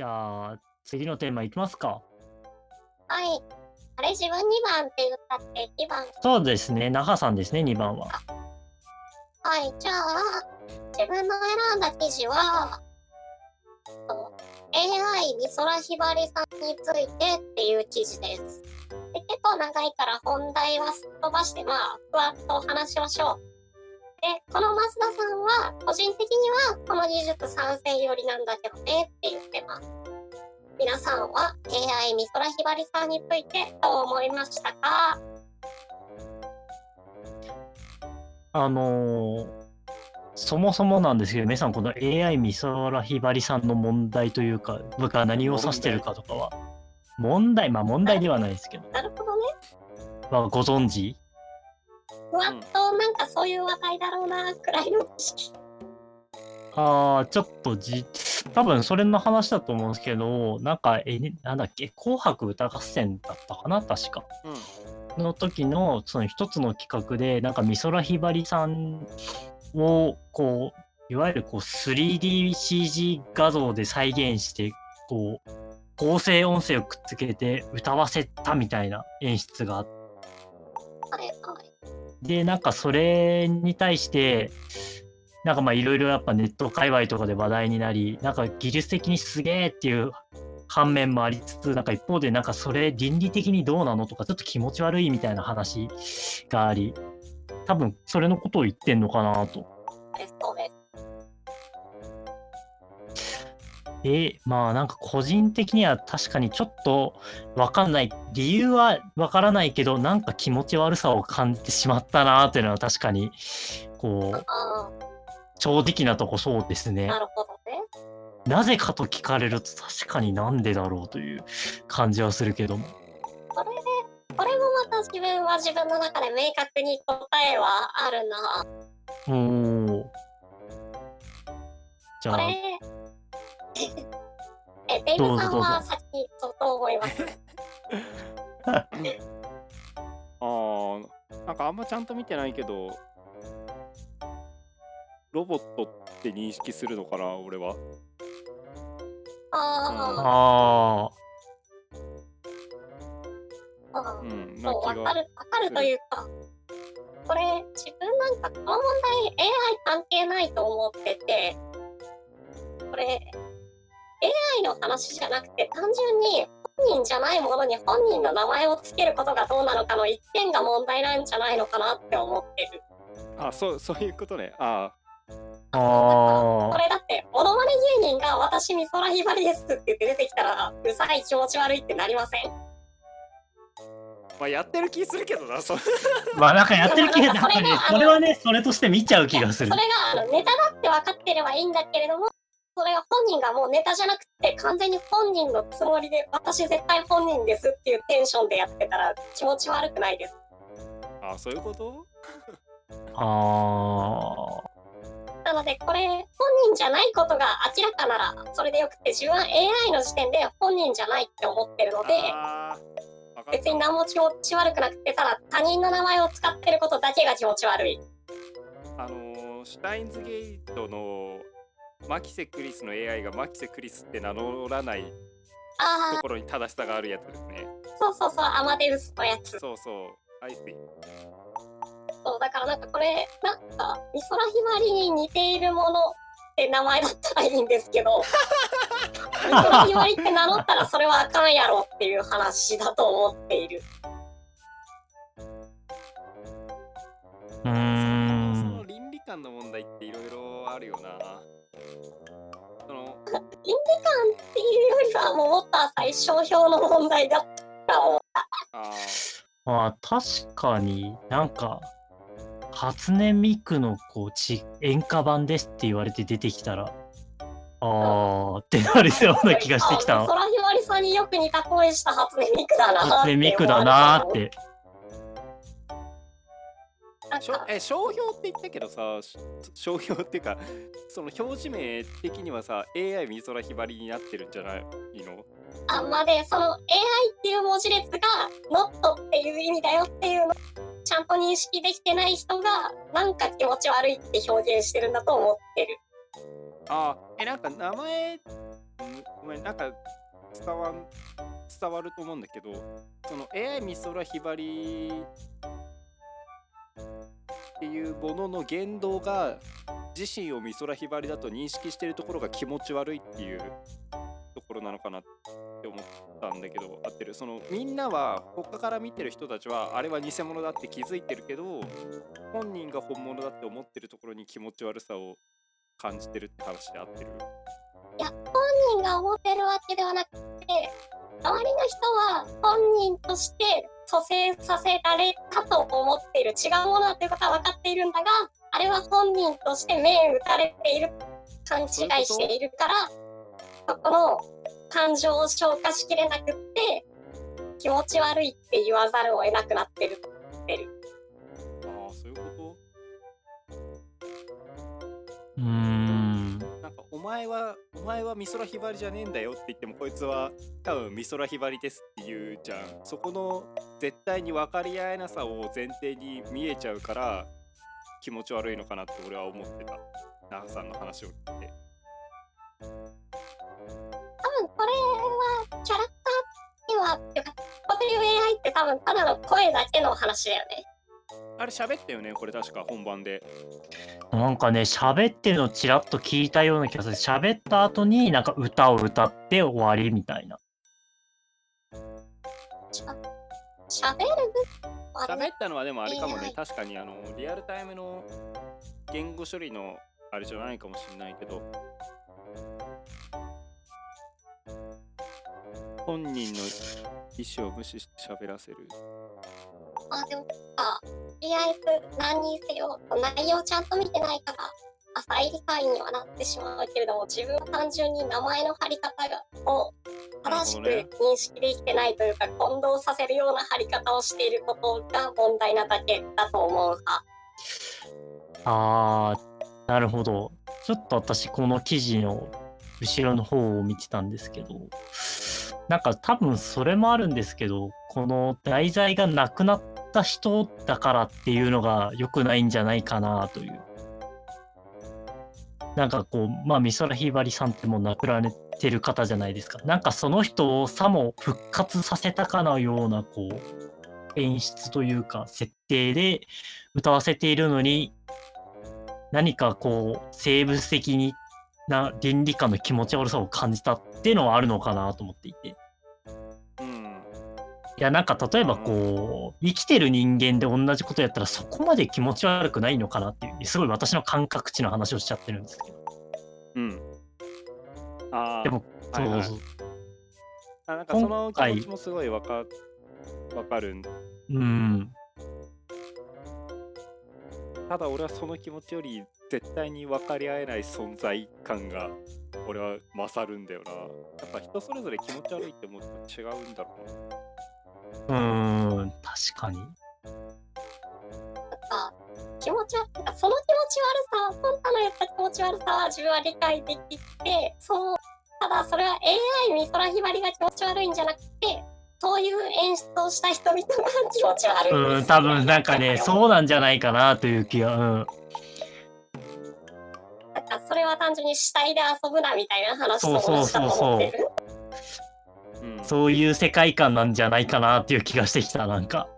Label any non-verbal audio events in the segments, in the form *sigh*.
じゃあ、次のテーマいきますか。はい。あれ、自分2番って言ったって2番。そうですね、那覇さんですね、2番は。はい。じゃあ、自分の選んだ記事は、と AI 美空ひばりさんについてっていう記事です。で結構長いから本題はすっ飛ばして、まあ、ふわっとお話しましょう。で、この増田さんは、個人的にはこの技術賛成寄りなんだけどねって言ってます。皆さんは AI 美空ひばりさんについてどう思いましたか？あのーそもそもなんですけど、皆さん、この AI 美空ひばりさんの問題というか、僕は何を指してるかとかは、問題、まあ問題ではないですけど、なるほどね。まあ、ご存知？ふわっとなんかそういう話題だろうなくらいの知識。ああ、ちょっとじ、多分それの話だと思うんですけど、なんか、え、なんだっけ、紅白歌合戦だったかな、確か。うん。の時の、その一つの企画で、なんか美空ひばりさんを、こう、いわゆるこう 3DCG 画像で再現して、こう、合成音声をくっつけて歌わせたみたいな演出があって。で、なんかそれに対して、なんかまあいろいろやっぱネット界隈とかで話題になり、なんか技術的にすげえっていう反面もありつつ、なんか一方でなんかそれ倫理的にどうなのとかちょっと気持ち悪いみたいな話があり、多分それのことを言ってんのかなと。ですそうです。で、まあなんか個人的には確かにちょっとわかんない。理由はわからないけど、なんか気持ち悪さを感じてしまったなっていうのは確かに、こう、あ正直なとこそうですあ、ねな。るほどね。なぜかと聞かれると確かになんでだろうという感じはするけども。これで、これもまた自分は自分の中で明確に答えはあるな。おー。じゃあ、え、デイブさんは先にどう思います *laughs* ああ、なんかあんまちゃんと見てないけど、ロボットって認識するのかな、俺は。あああ、ああうん、そな気が。うわかる、わかるというか、これ、自分なんかこの問題 AI 関係ないと思ってて、これ、AI の話じゃなくて、単純に本人じゃないものに本人の名前を付けることがどうなのかの一点が問題なんじゃないのかなって思ってる。あ、そう、そういうことね。ああ、あこれだって、モノマネ芸人が私美空ひばりですって言って出てきたら、うざい気持ち悪いってなりません？あ、まあ、やってる気するけどな、そう。まあなんかやってる気が、なんかねそれが、それはね、それとして見ちゃう気がするそ。れがあのネタだって分かってればいいんだけれども、それが本人がもうネタじゃなくて、完全に本人のつもりで、私絶対本人ですっていうテンションでやってたら気持ち悪くないです。あ、そういうこと？あなので、これ、本人じゃないことが明らかなら、それでよくて、自分は AI の時点で本人じゃないって思ってるので、別に何も気持ち悪くなくて、ただ他人の名前を使ってることだけが気持ち悪い。あのーシュタインズゲートのマキセ・クリスの AI がマキセ・クリスって名乗らないあところに正しさがあるやつですね。あ、そうそうそう、アマデウスのやつ。そうそう。アイスイ。そう、だからなんかこれ、なんか、美空ひばりに似ているものって名前だったらいいんですけど、美空ひばりって名乗ったらそれはあかんやろっていう話だと思っている。ー。うーそんの。倫理観の問題っていろいろあるよな。その倫理観っていうよりはもうもっと浅い商標の問題だったと思う。あまあ確かになんか初音ミクのこうち演歌版ですって言われて出てきたらあーってなるような気がしてきた *laughs* あ美空ひばりさんによく似た声した初音ミクだなって思われた初音ミクだなーってあ。しょえ商標って言ったけどさ、し商標っていうか、その表示名的にはさ、AI 美空ひばりになってるんじゃないの？あまでその AI っていう文字列が not っていう意味だよっていうのをちゃんと認識できてない人がなんか気持ち悪いって表現してるんだと思ってる。あえなんか名前、うごめんなんか伝わん伝わると思うんだけどその AI 美空ひばりっていうものの言動が自身を美空ひばりだと認識してるところが気持ち悪いっていうところなのかなって思ったんだけど合ってる。そのみんなは他から見てる人たちはあれは偽物だって気づいてるけど本人が本物だって思ってるところに気持ち悪さを感じてるって話で合ってる。いや、本人が思ってるわけではなくて、周りの人は本人として蘇生させられたと思っている違うものだということは分かっているんだが、あれは本人として目打たれている、勘違いしているから、そこの感情を消化しきれなくって、気持ち悪いって言わざるを得なくなってる。あ前はお前は美空ひばりじゃねえんだよって言ってもこいつは多分美空ひばりですって言うじゃん。そこの絶対に分かり合えなさを前提に見えちゃうから気持ち悪いのかなって俺は思ってた。長さんの話を聞いて。多分これはキャラクターでは、てかこういう AI って多分ただの声だけの話だよね。あれ喋ったよねこれ確か本番でなんかね、喋ってるのちらっと聞いたような気がする。喋った後になんか歌を歌って終わりみたいな。しゃ喋る？喋ったのはでもあれかもね。AI 確かにあのリアルタイムの言語処理のあれじゃないかもしれないけど。本人の意思を無視して喋らせるあ、でもさ、とりあえず何にせよ、内容ちゃんと見てないから、浅い理解にはなってしまうけれども、自分は単純に名前の貼り方がを正しく認識できてないというか、混同させるような貼り方をしていることが問題なだけだと思う派。あー、なるほど。ちょっと私この記事の後ろの方を見てたんですけど、なんか多分それもあるんですけど、この題材がなくなった人だからっていうのが良くないんじゃないかなという。なんかこう、まあ美空ひばりさんってもう亡くなられてる方じゃないですか。なんかその人をさも復活させたかのようなこう、演出というか設定で歌わせているのに、何かこう生物的にな倫理観の気持ち悪さを感じたっていうのはあるのかなと思っていて。うんいやなんか例えばこう生きてる人間で同じことやったらそこまで気持ち悪くないのかなっていうすごい私の感覚値の話をしちゃってるんですけど。うん。ああでもはいはい。そうあなんかその気持ちもすごいわかわかるん。うん。ただ俺はその気持ちより絶対に分かり合えない存在感が俺は勝るんだよな。やっぱ人それぞれ気持ち悪いって思うと違うんだろうなうーん。確かに。なんか気持ち悪いその気持ち悪さ本当の言った気持ち悪さは自分は理解できてそうただそれは AI 美空ひばりが気持ち悪いんじゃなくてそういう演出をした人々が気持ち悪いんですうん多分なんかねそうなんじゃないかなという気がうん。なんかそれは単純に死体で遊ぶなみたいな話と同じだと思ってる。うんそういう世界観なんじゃないかなっていう気がしてきたなんか。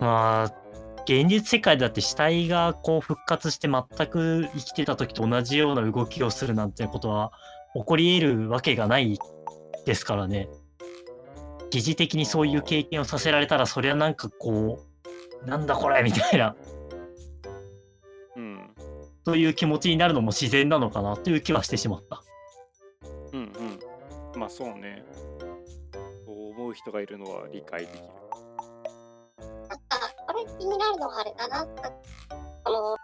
まあ現実世界だって死体がこう復活して全く生きてた時と同じような動きをするなんてことは起こり得るわけがないですからね。疑似的にそういう経験をさせられたらそりゃなんかこうなんだこれみたいな。うん。そういう気持ちになるのも自然なのかなという気はしてしまった。まあそうね。そう思う人がいるのは理解できる。なんかこれ気になるのはあれだななんかこの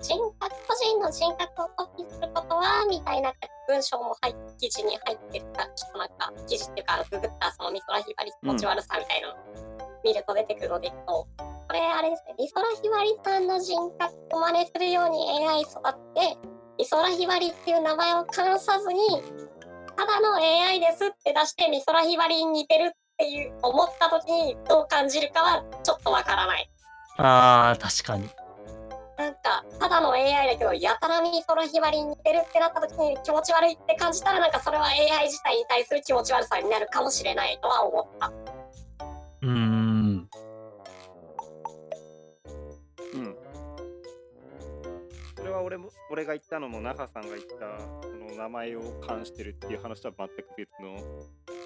人格個人の人格をコピーすることはみたいな文章も入っ記事に入ってるからちょっとなんか記事っていうかググったその美空ひばり気持ち悪さみたいな。の見ると出てくるのでいくと、これあれですね。美空ひばりさんの人格を真似するように AI 育って美空ひばりっていう名前を冠さずにただの AI ですって出して美空ひばりに似てるっていう思った時にどう感じるかはちょっとわからない。あー確かに。なんかかただの AI だけどやたら美空ひばりに似てるってなった時に気持ち悪いって感じたらなんかそれは AI 自体に対する気持ち悪さになるかもしれないとは思った。うん。れは俺も俺が言ったのも那覇さんが言ったその名前を冠してるっていう話とは全く別の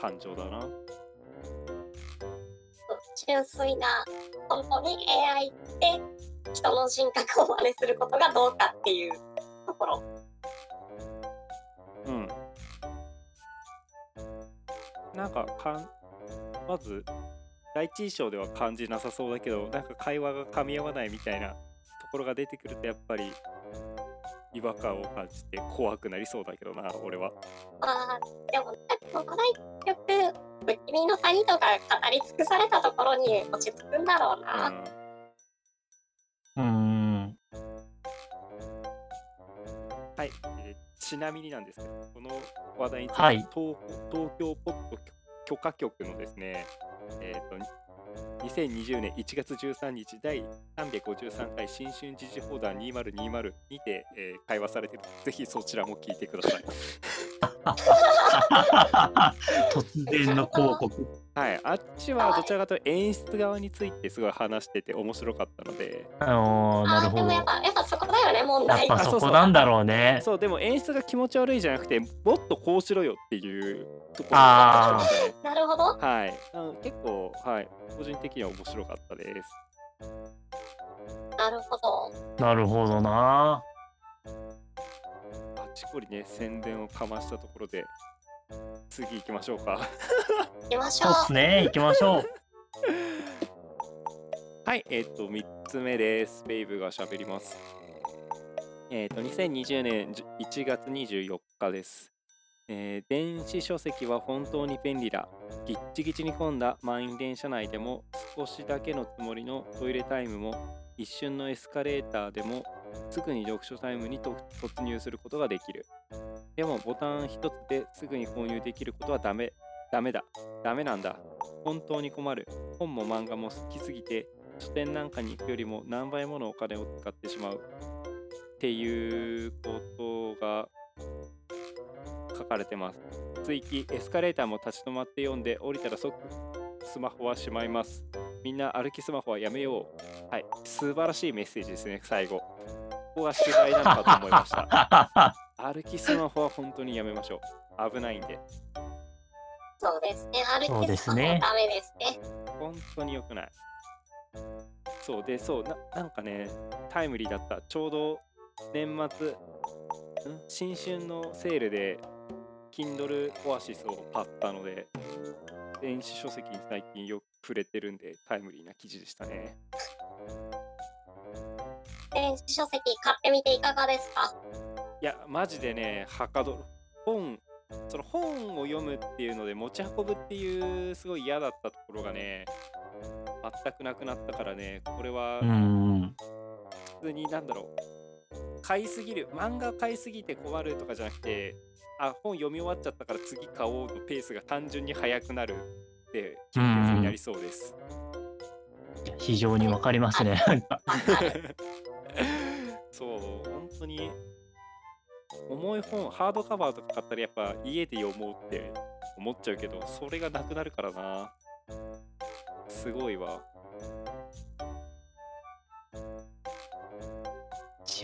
感情だな。純粋な本当に AI って人の人格を真似することがどうかっていうところ。うん。なんかかんまず第一印象では感じなさそうだけどなんか会話が噛み合わないみたいなところが出てくるとやっぱり違和感を感じて怖くなりそうだけどな俺は。まあでもこの一曲不気味の谷とか語り尽くされたところに落ち着くんだろうな。うんうーん。はい、えーちなみになんですけど、この話題について、はい東東京ポッド許可局のですね、えー、と2020年1月13日第353回新春時事報道2020にて、えー会話されているぜひそちらも聞いてください。*laughs* 突然の広告。はい、あっちはどちらかというと演出側についてすごい話してて面白かったので、あのー、なるほど。でもやっぱやっぱそこだよね問っ題。ぱそこなんだろうね。そう、でも演出が気持ち悪いじゃなくて、もっとこうしろよっていうところがあったので、なるほど。はい、あの結構、はい、個人的には面白かったです。なるほど。なるほどな。あっちこりね、宣伝をかましたところで、次行きましょうか。行きましょう。そうっすね。行きましょう。*laughs* はい、えっ、と、3つ目です。ベイブが喋ります。えっ、と、2020年じ1月24日です。えー電子書籍は本当に便利だ。ぎっちぎちに混んだ満員電車内でも少しだけのつもりのトイレタイムも一瞬のエスカレーターでもすぐに読書タイムに突入することができる。でもボタン一つですぐに購入できることはダメ。ダメだ。ダメなんだ。本当に困る。本も漫画も好きすぎて書店なんかに行くよりも何倍ものお金を使ってしまうっていうことが書かれてます。追記エスカレーターも立ち止まって読んで降りたら即スマホはしまいます。みんな歩きスマホはやめよう。はい、素晴らしいメッセージですね、最後。ここが主題なのかと思いました。*laughs* 歩きスマホは本当にやめましょう。危ないんで。そうですね。歩きスマホですねダメですね。本当に良くない。そうで、そうな、なんかね、タイムリーだった。ちょうど年末、ん？新春のセールで、Kindle オアシスを買ったので、電子書籍に最近よく触れてるんで、タイムリーな記事でしたね。電子書籍買ってみていかがですか？いや、マジでね、はかどる。本、その本を読むっていうので持ち運ぶっていうすごい嫌だったところがね、全くなくなったからね、これはうーん。普通になんだろう買いすぎる漫画買いすぎて困るとかじゃなくてあ本読み終わっちゃったから次買おうのペースが単純に速くなるって気になりそうです。非常にわかりますね。*laughs* *laughs* そう本当に重い本ハードカバーとか買ったらやっぱ家で読もうって思っちゃうけどそれがなくなるからなすごいわ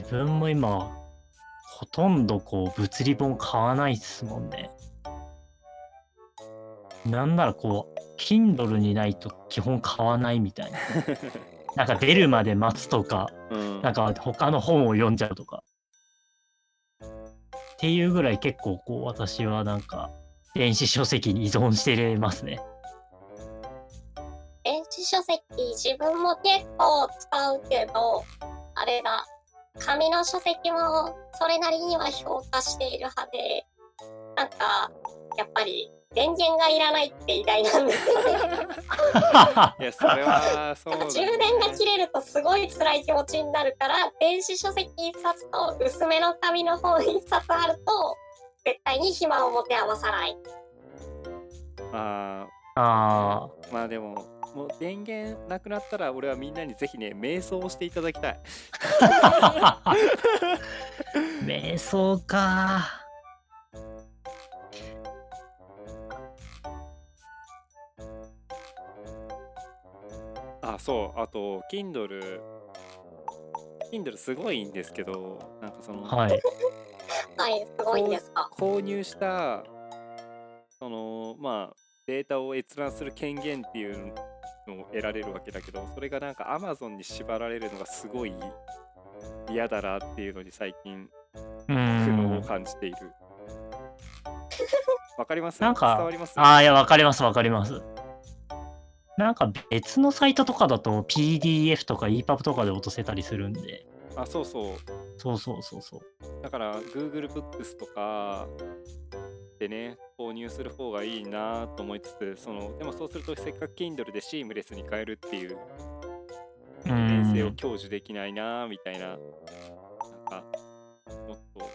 自分も今、ほとんどこう物理本買わないですもんね。なんならこう、Kindle にないと基本買わないみたいな。*laughs* なんか出るまで待つとか、うんなんか他の本を読んじゃうとか。っていうぐらい結構こう私はなんか電子書籍に依存してますね。電子書籍自分も結構使うけどあれだ紙の書籍もそれなりには評価している派でなんかやっぱり電源がいらないって偉大なんですよね。いやそれはそうだ、ね、充電が切れるとすごい辛い気持ちになるから電子書籍一冊と薄めの紙の本一冊あると絶対に暇を持て余さない。ああー。まあでももう電源なくなったら俺はみんなにぜひね瞑想をしていただきたい。*laughs* 瞑想か。あそうあと Kindle Kindle すごいんですけどなんかその、はい。はい、すごいんですか？購入したそのまあデータを閲覧する権限っていうのを得られるわけだけどそれがなんか Amazon に縛られるのがすごい嫌だなっていうのに最近う苦悩をん。感じている。わかります？なんか伝わります？ああ、いや、わかります、わかります。なんか別のサイトとかだと PDF とか EPUB とかで落とせたりするんで。あそうそうそうそうそうそう。だから Google Books とかでね購入する方がいいなと思いつつそのでもそうするとせっかく Kindle でシームレスに変えるっていうう利便性をん。享受できないなみたいななんかもっと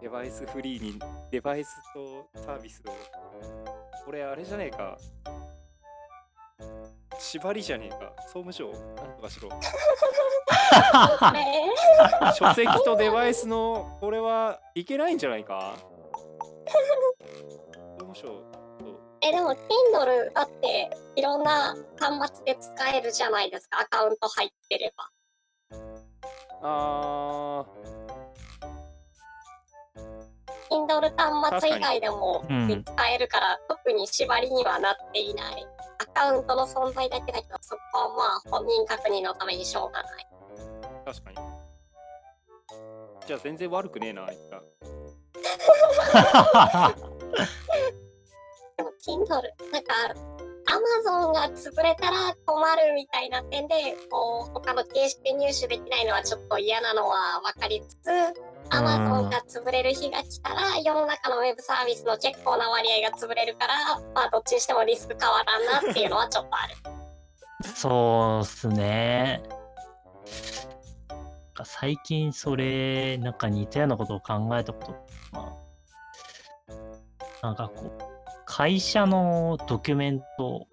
デバイスフリーにデバイスとサービスをこれあれじゃねえか縛りじゃねえか。総務省。なんとかしろ。ね *laughs* 書籍とデバイスのこれはいけないんじゃないか。総務省とえ、でも Kindle だっていろんな端末で使えるじゃないですか。アカウント入ってれば。あ Kindle 端末以外でもうん。使えるから、特に縛りにはなっていない。アカウントの存在だけだけど、そこはまあ本人確認のためにしょうがない。ー確かに。じゃあ全然悪くねえなあいつらでも Kindle、なんか Amazon が潰れたら困るみたいな点で、こう他の形式で入手できないのはちょっと嫌なのは分かりつつ、Amazon が潰れる日が来たら、世の中のウェブサービスの結構な割合が潰れるから、まあどっちにしてもリスク変わらんなっていうのはちょっとある。*laughs* そうっすね。最近それ、なんか似たようなことを考えたこと、まあ、なんかこう、会社のドキュメント、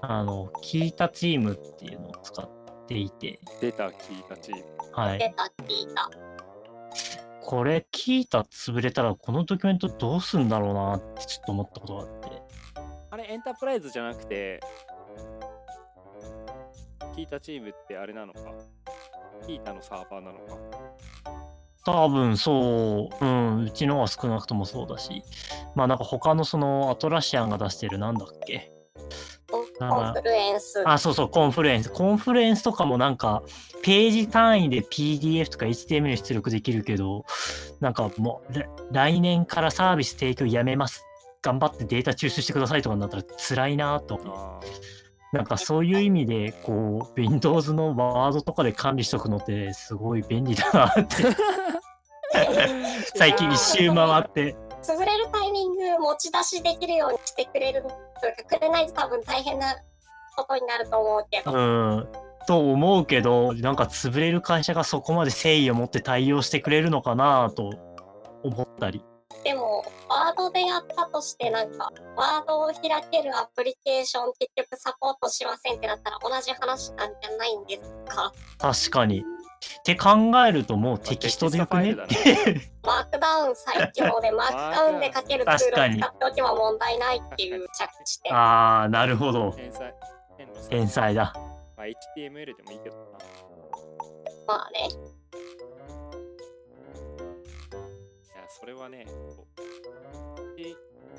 あの、聞いたチームっていうのを使っていて、出た聞いたチームはい。出た聞いた。これ聞いた潰れたらこのドキュメントどうすんだろうなってちょっと思ったことがあって。あれエンタープライズじゃなくて Qiita Team ってあれなのか？ Qiita のサーバーなのか？多分そう、うん、うちのは少なくともそうだし、まあなんか他のそのアトラシアンが出してるなんだっけ？コンフルエンス。あ、そうそう、コンフルエンス。コンフルエンスとかもなんか、ページ単位で PDF とか HTML 出力できるけど、なんかもう、ら来年からサービス提供やめます。頑張ってデータ抽出してくださいとかになったら辛いなと思って。あなんかそういう意味で、こう、Windows のワードとかで管理しとくのってすごい便利だなって、最近一周回って。潰れるタイミング持ち出しできるようにしてくれるというかくれないと多分大変なことになると思うけど、うん。と思うけど、なんか潰れる会社がそこまで誠意を持って対応してくれるのかなと思ったり。ワードでやったとしてなんかワードを開けるアプリケーション結局サポートしませんってなったら同じ話なんじゃないんですか？確かに。って考えるともうテキストでよくねって。マークダウン最強で *laughs* マークダウンで書けるツールを使っておけば問題ないっていう着地点ああ、なるほど。天才天の才天才だ。まあ、HTML でもいいけどなまあねそれはねで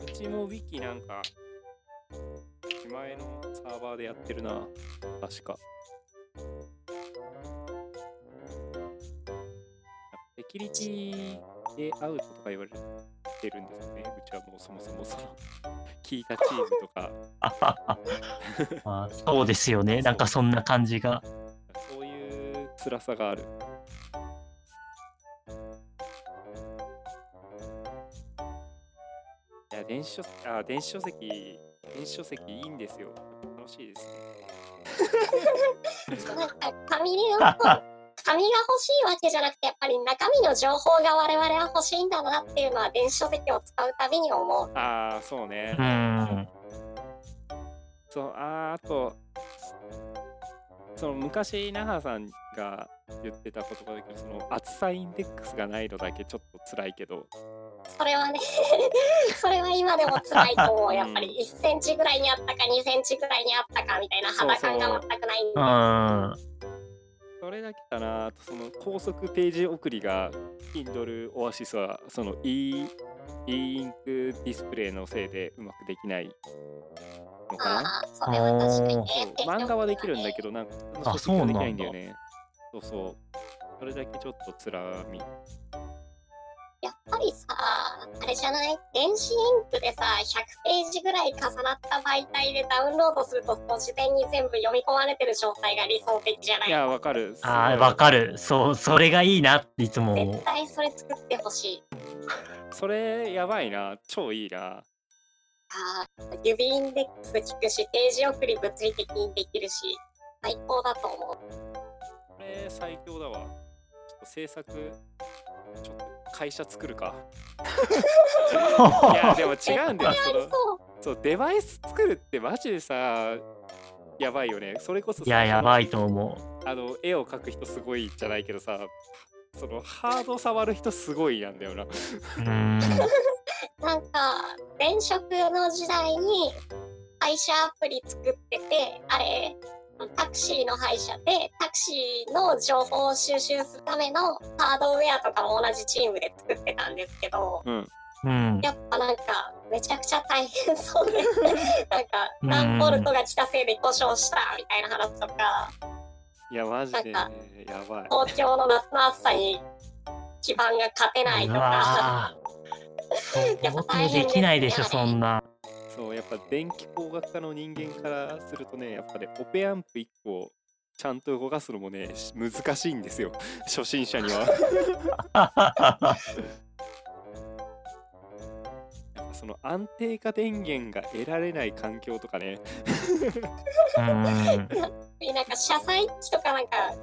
うちも Wiki なんか自前のサーバーでやってるな確かセキュリティでアウトとか言われてるんですよねうちはもうそもそもその *laughs* 聞いたチームとか *laughs* あそうですよね。なんかそんな感じが。そういう辛さがある。電子書籍、あ、電子書籍、電子書籍いいんですよ。楽しいですね。なんか紙の紙が欲しいわけじゃなくてやっぱり中身の情報が我々は欲しいんだなっていうのは電子書籍を使うたびに思うああ、そうねう。ん。そうあーあとその昔那覇さんが言ってた言葉だけどその厚さインデックスがないのだけちょっと辛いけどそれはね、*laughs* それは今でも辛いと思う。*laughs* やっぱり1センチぐらいにあったか2センチぐらいにあったかみたいな肌感が全くないんで。うん。それだけかなその高速ページ送りが Kindle Oasis はその e, e インクディスプレイのせいでうまくできないのかなそれは確かにねそう。漫画はできるんだけどなんかあそうなんだできないんだよねそうそうそれだけちょっとつらみやっぱりさ、あれじゃない？電子インクでさ、100ページぐらい重なった媒体でダウンロードすると、事前に全部読み込まれてる状態が理想的じゃない？いやわかるああ、わかる。そう、それがいいなっていつも絶。対それ作ってほしい。それやばいな超いいなあー指インデックス聞くし、ページ送り物理的にできるし、最高だと思う。これ最強だわちょっと制作ちょっと会社作るか *laughs* いやでも違うんだよそのそう。デバイス作るってマジでさやばいよねそれこそさいや、やばいと思う。あの絵を描く人すごいじゃないけどさそのハード触る人すごいなんだよなうーん。*laughs* なんか、前職の時代に配車アプリ作ってて、あれ、タクシーの配車で、タクシーの情報を収集するためのハードウェアとかも同じチームで作ってたんですけど、うん。うん。やっぱなんか、めちゃくちゃ大変そうで、*laughs* なんか、うん何ボルトが来たせいで故障したみたいな話とか、いやマジで、ねなん、やばい。東京の夏の暑さに基盤が勝てないうとか、わー。そう *laughs* できないでしょ、そんな。そうやっぱ電気工学科の人間からするとねやっぱねオペアンプ1個ちゃんと動かすのもねし難しいんですよ。*laughs* 初心者には。*laughs* やっぱその安定化電源が得られない環境とかね。うん。なんか車載機とかなんか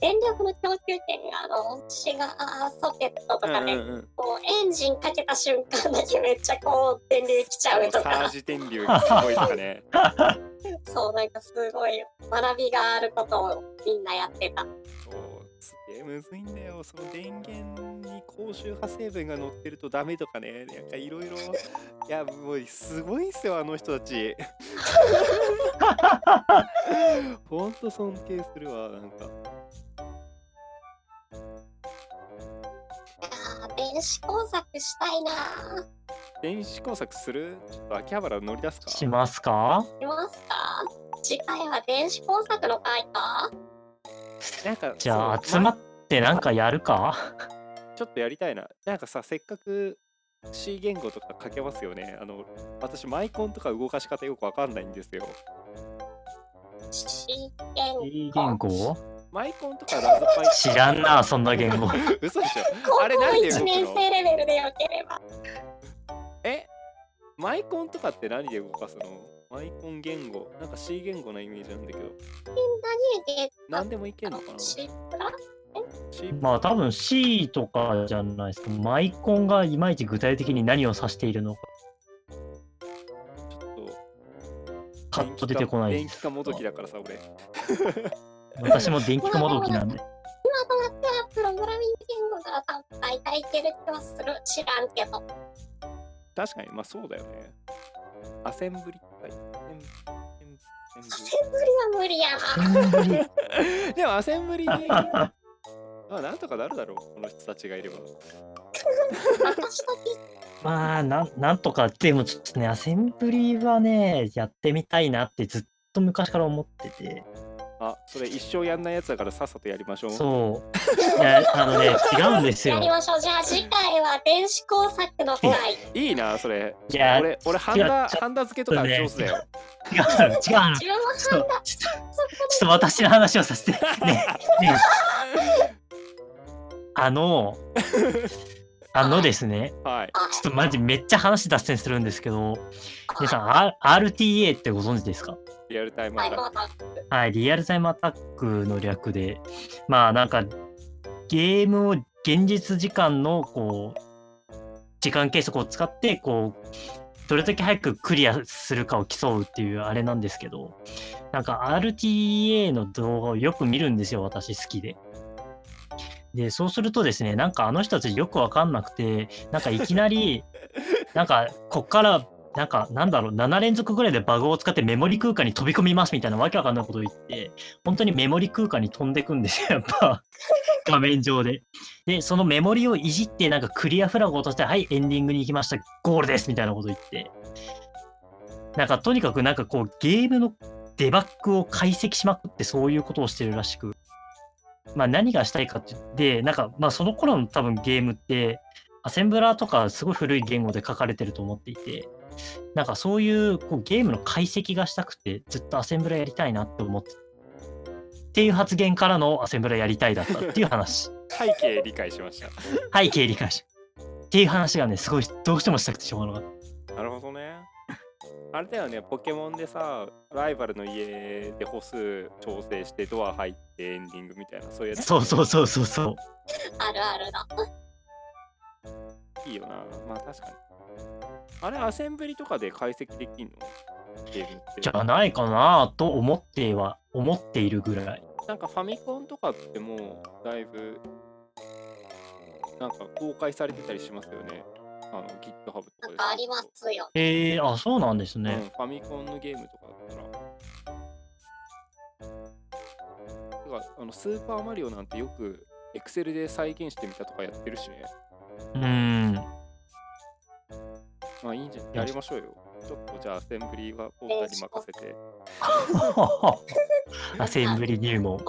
電力の供給権があのシガーソケットとかで、うんうんうん。こうエンジンかけた瞬間だけめっちゃこう電流来ちゃうとサーかジ電流がすごいとかね。*laughs* そうなんかすごい学びがあることをみんなやってた。そうすげえむずいんだよ。その電源に高周波成分が乗ってるとダメとかね。なんかいろいろいやもうすごいんすよあの人たち。*laughs* ほんと尊敬するわなんかあー電子工作したいな。電子工作する？ちょっと秋葉原乗り出すか？しますか？しますか？次回は電子工作の回か？なんかじゃあ集まってなんかやるか？ちょっとやりたいな。なんかさせっかく C 言語とか書けますよね。あの私マイコンとか動かし方よくわかんないんですよ。C い言い言語？マイコンとかラズパイ知らんな、そんな言語。嘘でしょ。高校あれなんで動1くの年生レベルでよければ。え？マイコンとかって何で動かすの？マイコン言語。なんか C 言語なイメージなんだけど。何で。何でもいけんのかな？C まあ多分 C とかじゃないですか。マイコンがいまいち具体的に何を指しているのか、ちょっと。パッと出てこない。電気化もどきだからさ俺私も電気化もどきなんで。今となってはプログラミング言語なら多分大体いける気はする。知らんけど。確かにまあそうだよね。アセンブリって書いてあるアセンブリは無理やな。アセンブリ。ブ *laughs* リでもアセンブリに *laughs* まあなんとかなるだろうこの人たちがいれば。私とまあなん、なんとか、でもちょっとね、アセンブリはね、やってみたいなってずっと昔から思ってて。あそれ一生やんないやつだからさっさとやりましょうそう。いや、あのね、違うんですよや。りましょうじゃあ次回は電子工作の回いいなそれいや、俺俺ハンダハンダ付けとか上手だよ違うの、違うの。自分もちょっと、ちょっと、ちょっと私の話をさせて。ね、ね、あの、あのですね、はい。ちょっとマジめっちゃ話脱線するんですけど、皆さん、R- RTA ってご存知ですか？リアルタイムアタック。はいリアルタイムアタックの略で、まあなんか、ゲームを現実時間のこう、時間計測を使って、こう、どれだけ早くクリアするかを競うっていうあれなんですけど、なんか RTA の動画をよく見るんですよ、私好きで。で、そうするとですね、なんかあの人たちよくわかんなくて、なんかいきなり、*laughs* なんかこっから、なんかなんだろう、7連続ぐらいでバグを使ってメモリ空間に飛び込みますみたいなわけわかんないことを言って、本当にメモリ空間に飛んでくんですよ、やっぱ。*laughs* 画面上で。で、そのメモリをいじって、なんかクリアフラグを落として、はい、エンディングに行きました、ゴールですみたいなこと言って。なんかとにかくなんかこう、ゲームのデバッグを解析しまくってそういうことをしてるらしく。まあ何がしたいかって言って、なんかまあその頃の多分ゲームって、アセンブラーとかすごい古い言語で書かれてると思っていて、なんかそういうこうゲームの解析がしたくて、ずっとアセンブラやりたいなって思って。っていう発言からのアセンブラやりたいだったっていう話。*laughs* 背景理解しました。背景理解し。っていう話がね、すごいどうしてもしたくてしょうがなかっなるほどね。あれだよね、ポケモンでさ、ライバルの家で歩数調整してドア入ってエンディングみたいな、そういうやた。つそうそうそうそうそう。あるあるだ。いいよな。まあ確かに。あれ、アセンブリとかで解析できんの？ゲームって。じゃないかなと思っては、思っているぐらい。なんかファミコンとかってもうだいぶなんか公開されてたりしますよね。あの GitHub とかでなんかありますよ。えー、あ、そうなんですうん、ね。ファミコンのゲームとかだったら。てかあのスーパーマリオなんてよく Excel で再現してみたとかやってるしね。うーん。まあいいんじゃん。やりましょうよ。ちょっとじゃあアセンブリはポーターに任せて。*laughs* アセンブリ入門。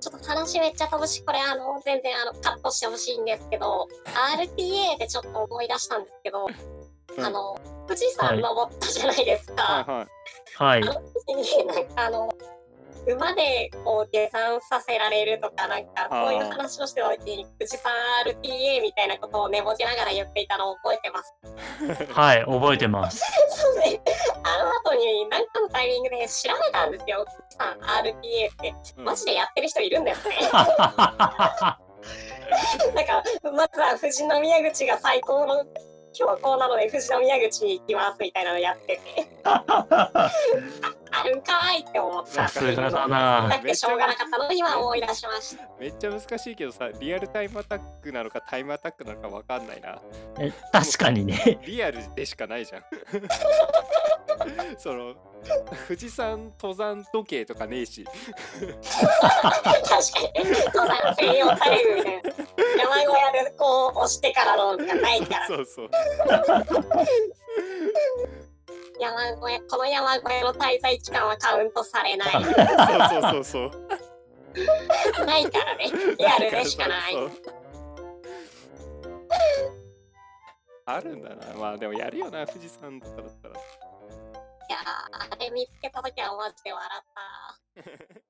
ちょっと話めっちゃ飛ぶし、これあの、全然あの、カットしてほしいんですけど、RTA でちょっと思い出したんですけど、うんあの、富士山登ったじゃないですか。はいはい。はいあ。の時に、なんかあの、馬でこう下山させられるとか、なんかそういう話をしておいて、富士山 RTA みたいなことを寝ぼけながら言っていたのを覚えてます。*laughs* はい、覚えてます。そうね、あの後に何かのタイミングで調べたんですよ。富士山 RTA って、うんマジでやってる人いるんですね。*laughs* なんか、まずは富士宮口が最高の標高なので、富士宮口に行きますみたいなのやってて、*laughs* あるんかーいって思った。さすがだなだってしょうがなかったのを今思い出しました。めっちゃ難しいけどさ、リアルタイムアタックなのかタイムアタックなのかわかんないな。え確かにね。リアルでしかないじゃん。*laughs* その富士山登山時計とかねえし。確かに、登山専用タイムみたいな。山小屋でこう押してからのがないから。*laughs* そうそう。山小屋、この山小屋の滞在期間はカウントされない。そうそうそうそう。ないからね。リアルでしかない。*laughs* あるんだな。まあでもやるよな、富士山とかだったら。いや、あれ見つけたときはマジで笑った。*laughs*